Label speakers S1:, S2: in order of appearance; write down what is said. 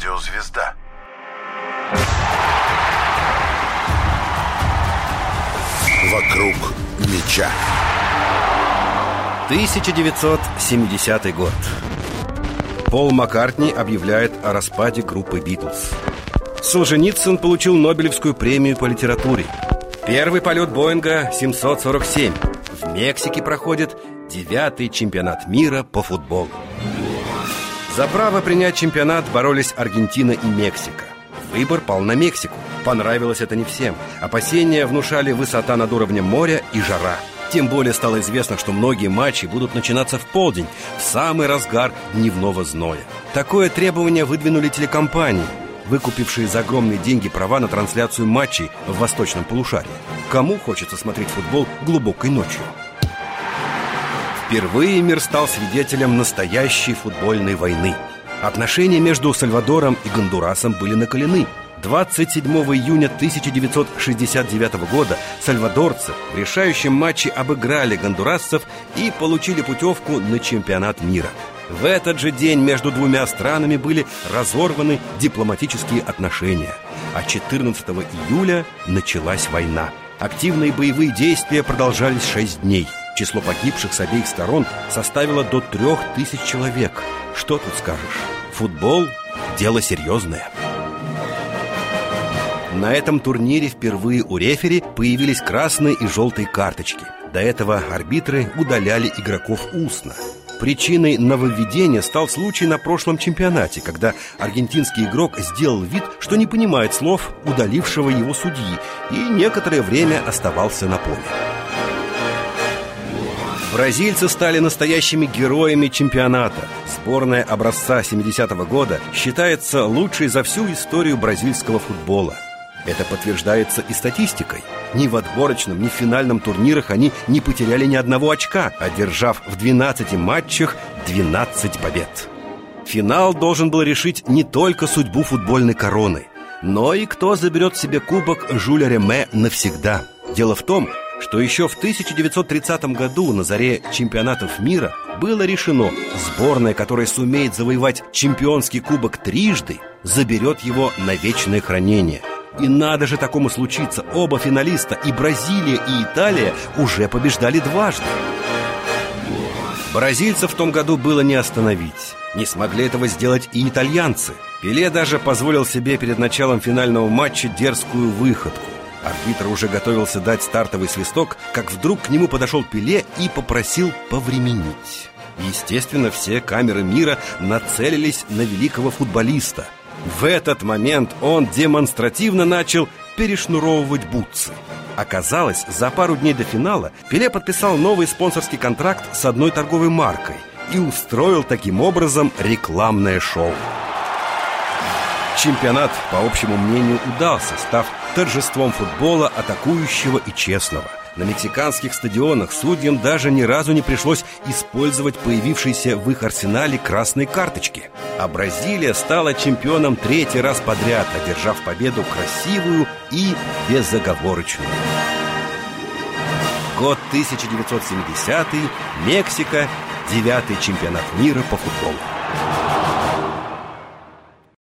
S1: радиозвезда. Вокруг меча.
S2: 1970 год. Пол Маккартни объявляет о распаде группы «Битлз». Солженицын получил Нобелевскую премию по литературе. Первый полет Боинга 747. В Мексике проходит девятый чемпионат мира по футболу. За право принять чемпионат боролись Аргентина и Мексика. Выбор пал на Мексику. Понравилось это не всем. Опасения внушали высота над уровнем моря и жара. Тем более стало известно, что многие матчи будут начинаться в полдень, в самый разгар дневного зноя. Такое требование выдвинули телекомпании, выкупившие за огромные деньги права на трансляцию матчей в восточном полушарии. Кому хочется смотреть футбол глубокой ночью? Впервые мир стал свидетелем настоящей футбольной войны. Отношения между Сальвадором и Гондурасом были накалены. 27 июня 1969 года сальвадорцы в решающем матче обыграли гондурасцев и получили путевку на чемпионат мира. В этот же день между двумя странами были разорваны дипломатические отношения. А 14 июля началась война. Активные боевые действия продолжались 6 дней. Число погибших с обеих сторон составило до трех тысяч человек. Что тут скажешь? Футбол – дело серьезное. На этом турнире впервые у рефери появились красные и желтые карточки. До этого арбитры удаляли игроков устно. Причиной нововведения стал случай на прошлом чемпионате, когда аргентинский игрок сделал вид, что не понимает слов удалившего его судьи и некоторое время оставался на поле. Бразильцы стали настоящими героями чемпионата. Сборная образца 70-го года считается лучшей за всю историю бразильского футбола. Это подтверждается и статистикой. Ни в отборочном, ни в финальном турнирах они не потеряли ни одного очка, одержав в 12 матчах 12 побед. Финал должен был решить не только судьбу футбольной короны, но и кто заберет себе кубок Жюля Реме навсегда. Дело в том, что еще в 1930 году на заре чемпионатов мира было решено, сборная, которая сумеет завоевать чемпионский кубок трижды, заберет его на вечное хранение. И надо же такому случиться, оба финалиста, и Бразилия, и Италия, уже побеждали дважды. Бразильцев в том году было не остановить. Не смогли этого сделать и итальянцы. Пеле даже позволил себе перед началом финального матча дерзкую выходку. Арбитр уже готовился дать стартовый свисток, как вдруг к нему подошел Пеле и попросил повременить. Естественно, все камеры мира нацелились на великого футболиста. В этот момент он демонстративно начал перешнуровывать бутсы. Оказалось, за пару дней до финала Пеле подписал новый спонсорский контракт с одной торговой маркой и устроил таким образом рекламное шоу. Чемпионат, по общему мнению, удался, став торжеством футбола атакующего и честного. На мексиканских стадионах судьям даже ни разу не пришлось использовать появившиеся в их арсенале красные карточки. А Бразилия стала чемпионом третий раз подряд, одержав победу красивую и безоговорочную. Год 1970 Мексика, девятый чемпионат мира по футболу.